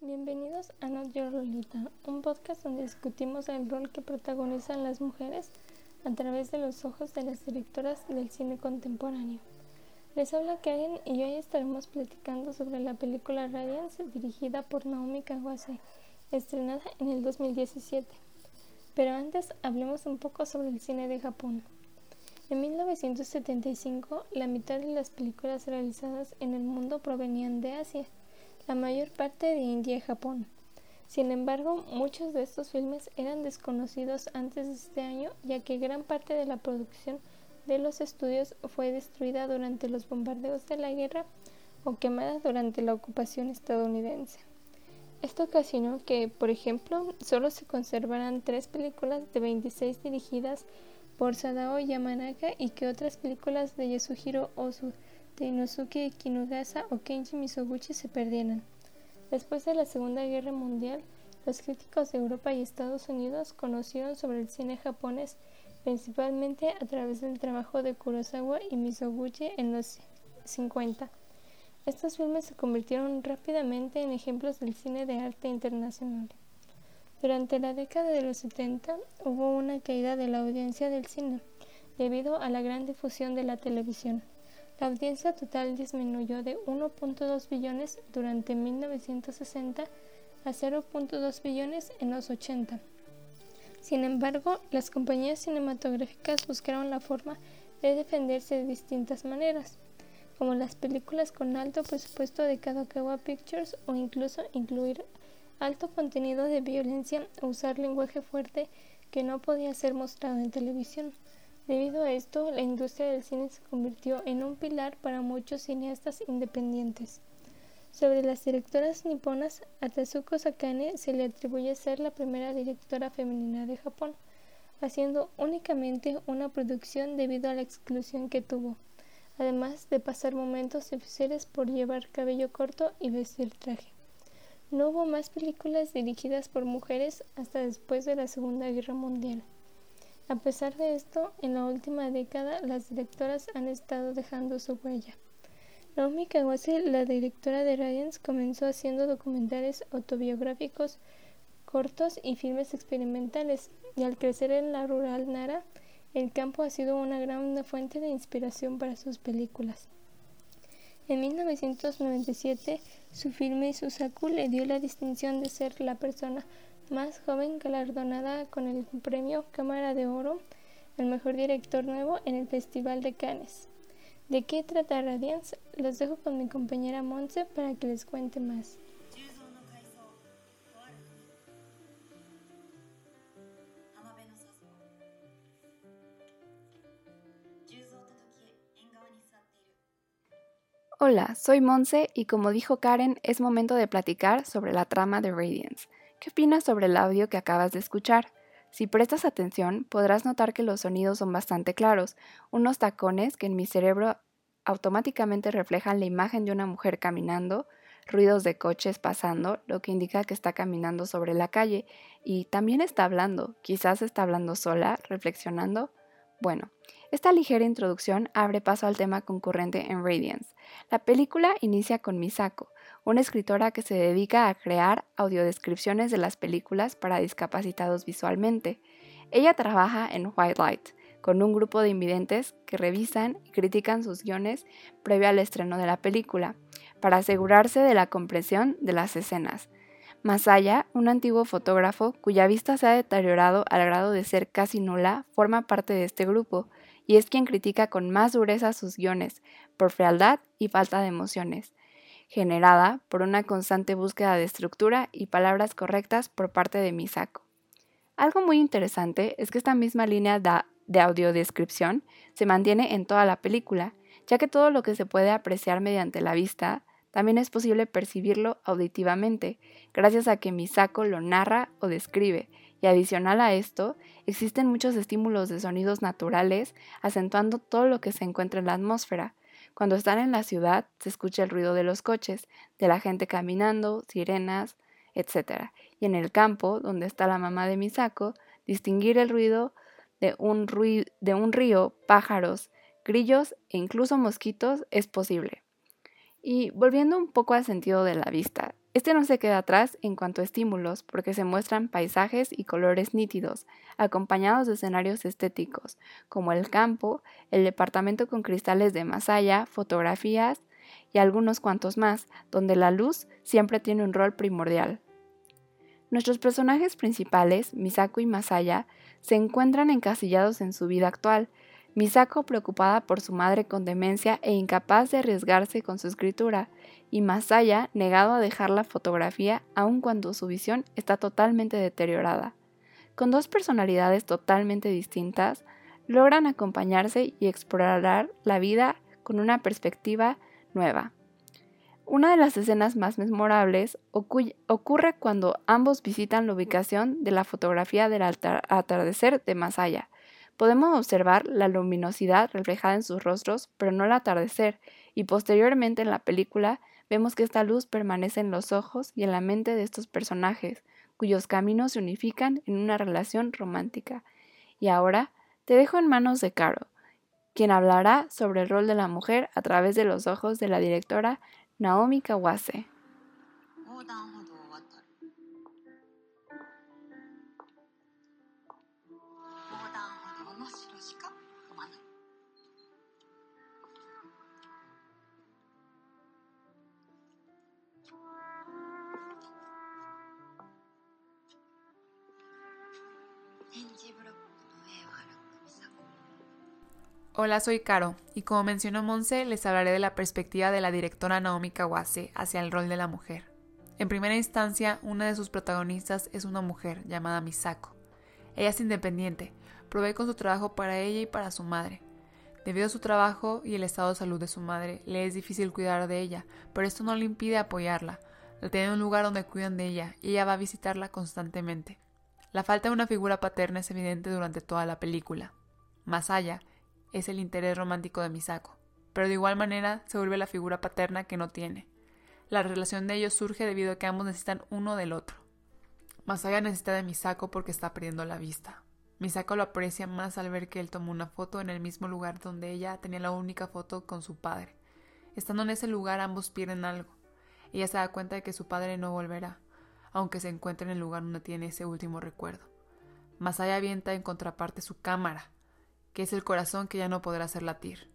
Bienvenidos a Not Your Lolita, un podcast donde discutimos el rol que protagonizan las mujeres a través de los ojos de las directoras del cine contemporáneo. Les habla Karen y hoy estaremos platicando sobre la película Radiance dirigida por Naomi Kawase, estrenada en el 2017. Pero antes hablemos un poco sobre el cine de Japón. En 1975, la mitad de las películas realizadas en el mundo provenían de Asia la mayor parte de India y Japón. Sin embargo, muchos de estos filmes eran desconocidos antes de este año, ya que gran parte de la producción de los estudios fue destruida durante los bombardeos de la guerra o quemada durante la ocupación estadounidense. Esto ocasionó que, por ejemplo, solo se conservaran tres películas de 26 dirigidas por Sadao Yamanaka y que otras películas de Yasuhiro Ozu de Inosuke Kinugasa o Kenji Misoguchi se perdieran. Después de la Segunda Guerra Mundial, los críticos de Europa y Estados Unidos conocieron sobre el cine japonés principalmente a través del trabajo de Kurosawa y Misoguchi en los 50. Estos filmes se convirtieron rápidamente en ejemplos del cine de arte internacional. Durante la década de los 70 hubo una caída de la audiencia del cine debido a la gran difusión de la televisión. La audiencia total disminuyó de 1.2 billones durante 1960 a 0.2 billones en los 80. Sin embargo, las compañías cinematográficas buscaron la forma de defenderse de distintas maneras, como las películas con alto presupuesto de Kadokawa Pictures o incluso incluir alto contenido de violencia o usar lenguaje fuerte que no podía ser mostrado en televisión. Debido a esto, la industria del cine se convirtió en un pilar para muchos cineastas independientes. Sobre las directoras niponas, a Tatsuko Sakane se le atribuye ser la primera directora femenina de Japón, haciendo únicamente una producción debido a la exclusión que tuvo, además de pasar momentos difíciles por llevar cabello corto y vestir traje. No hubo más películas dirigidas por mujeres hasta después de la Segunda Guerra Mundial. A pesar de esto, en la última década las directoras han estado dejando su huella. Naomi Kawase, la directora de Radiance, comenzó haciendo documentales autobiográficos cortos y filmes experimentales, y al crecer en la rural Nara, el campo ha sido una gran fuente de inspiración para sus películas. En 1997, su filme Susaku le dio la distinción de ser la persona más joven galardonada con el premio Cámara de Oro al mejor director nuevo en el Festival de Cannes. ¿De qué trata Radiance? Los dejo con mi compañera Monse para que les cuente más. Hola, soy Monse y como dijo Karen, es momento de platicar sobre la trama de Radiance. ¿Qué opinas sobre el audio que acabas de escuchar? Si prestas atención, podrás notar que los sonidos son bastante claros, unos tacones que en mi cerebro automáticamente reflejan la imagen de una mujer caminando, ruidos de coches pasando, lo que indica que está caminando sobre la calle y también está hablando, quizás está hablando sola, reflexionando. Bueno, esta ligera introducción abre paso al tema concurrente en Radiance. La película inicia con Misako, una escritora que se dedica a crear audiodescripciones de las películas para discapacitados visualmente. Ella trabaja en White Light, con un grupo de invidentes que revisan y critican sus guiones previo al estreno de la película, para asegurarse de la comprensión de las escenas. Masaya, un antiguo fotógrafo cuya vista se ha deteriorado al grado de ser casi nula, forma parte de este grupo, y es quien critica con más dureza sus guiones, por fealdad y falta de emociones generada por una constante búsqueda de estructura y palabras correctas por parte de Misako. Algo muy interesante es que esta misma línea de audiodescripción se mantiene en toda la película, ya que todo lo que se puede apreciar mediante la vista también es posible percibirlo auditivamente, gracias a que Misako lo narra o describe, y adicional a esto, existen muchos estímulos de sonidos naturales acentuando todo lo que se encuentra en la atmósfera, cuando están en la ciudad se escucha el ruido de los coches, de la gente caminando, sirenas, etc. Y en el campo, donde está la mamá de Misako, distinguir el ruido de un, de un río, pájaros, grillos e incluso mosquitos es posible. Y volviendo un poco al sentido de la vista, este no se queda atrás en cuanto a estímulos porque se muestran paisajes y colores nítidos, acompañados de escenarios estéticos, como el campo, el departamento con cristales de Masaya, fotografías y algunos cuantos más, donde la luz siempre tiene un rol primordial. Nuestros personajes principales, Misako y Masaya, se encuentran encasillados en su vida actual, Misako preocupada por su madre con demencia e incapaz de arriesgarse con su escritura, y Masaya negado a dejar la fotografía aun cuando su visión está totalmente deteriorada. Con dos personalidades totalmente distintas, logran acompañarse y explorar la vida con una perspectiva nueva. Una de las escenas más memorables ocurre cuando ambos visitan la ubicación de la fotografía del atardecer de Masaya, Podemos observar la luminosidad reflejada en sus rostros, pero no el atardecer, y posteriormente en la película vemos que esta luz permanece en los ojos y en la mente de estos personajes, cuyos caminos se unifican en una relación romántica. Y ahora te dejo en manos de Caro, quien hablará sobre el rol de la mujer a través de los ojos de la directora Naomi Kawase. Hola, soy Caro, y como mencionó Monse, les hablaré de la perspectiva de la directora Naomi Kawase hacia el rol de la mujer. En primera instancia, una de sus protagonistas es una mujer llamada Misako. Ella es independiente, provee con su trabajo para ella y para su madre. Debido a su trabajo y el estado de salud de su madre, le es difícil cuidar de ella, pero esto no le impide apoyarla. La tiene en un lugar donde cuidan de ella y ella va a visitarla constantemente. La falta de una figura paterna es evidente durante toda la película. Más allá, es el interés romántico de Misako, pero de igual manera se vuelve la figura paterna que no tiene. La relación de ellos surge debido a que ambos necesitan uno del otro. Masaya necesita de Misako porque está perdiendo la vista. Misako lo aprecia más al ver que él tomó una foto en el mismo lugar donde ella tenía la única foto con su padre. Estando en ese lugar ambos pierden algo. Ella se da cuenta de que su padre no volverá, aunque se encuentre en el lugar donde tiene ese último recuerdo. Masaya avienta en contraparte su cámara, que es el corazón que ya no podrá hacer latir.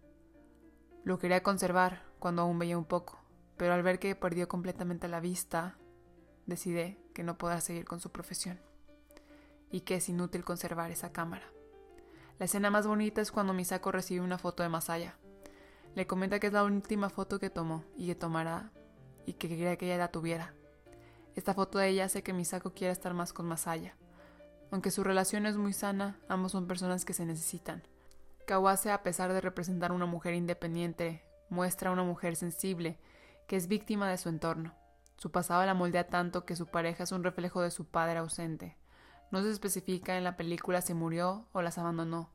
Lo quería conservar cuando aún veía un poco, pero al ver que perdió completamente la vista, decidí que no podrá seguir con su profesión y que es inútil conservar esa cámara. La escena más bonita es cuando Misako recibe una foto de Masaya. Le comenta que es la última foto que tomó y que tomará y que quería que ella la tuviera. Esta foto de ella hace que Misako quiera estar más con Masaya. Aunque su relación es muy sana, ambos son personas que se necesitan. Kawase, a pesar de representar una mujer independiente, muestra una mujer sensible, que es víctima de su entorno. Su pasado la moldea tanto que su pareja es un reflejo de su padre ausente. No se especifica en la película si murió o las abandonó,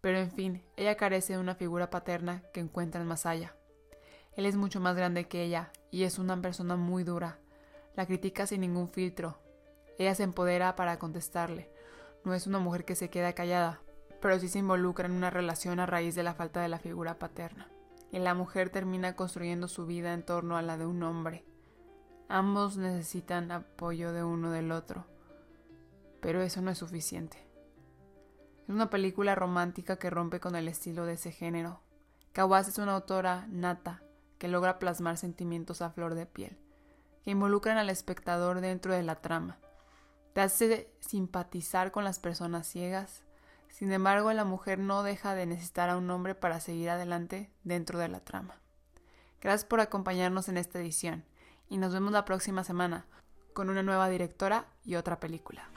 pero en fin, ella carece de una figura paterna que encuentra en Masaya. Él es mucho más grande que ella y es una persona muy dura. La critica sin ningún filtro. Ella se empodera para contestarle. No es una mujer que se queda callada, pero sí se involucra en una relación a raíz de la falta de la figura paterna. Y la mujer termina construyendo su vida en torno a la de un hombre. Ambos necesitan apoyo de uno del otro, pero eso no es suficiente. Es una película romántica que rompe con el estilo de ese género. Kawase es una autora nata que logra plasmar sentimientos a flor de piel, que involucran al espectador dentro de la trama. Te hace simpatizar con las personas ciegas, sin embargo, la mujer no deja de necesitar a un hombre para seguir adelante dentro de la trama. Gracias por acompañarnos en esta edición y nos vemos la próxima semana con una nueva directora y otra película.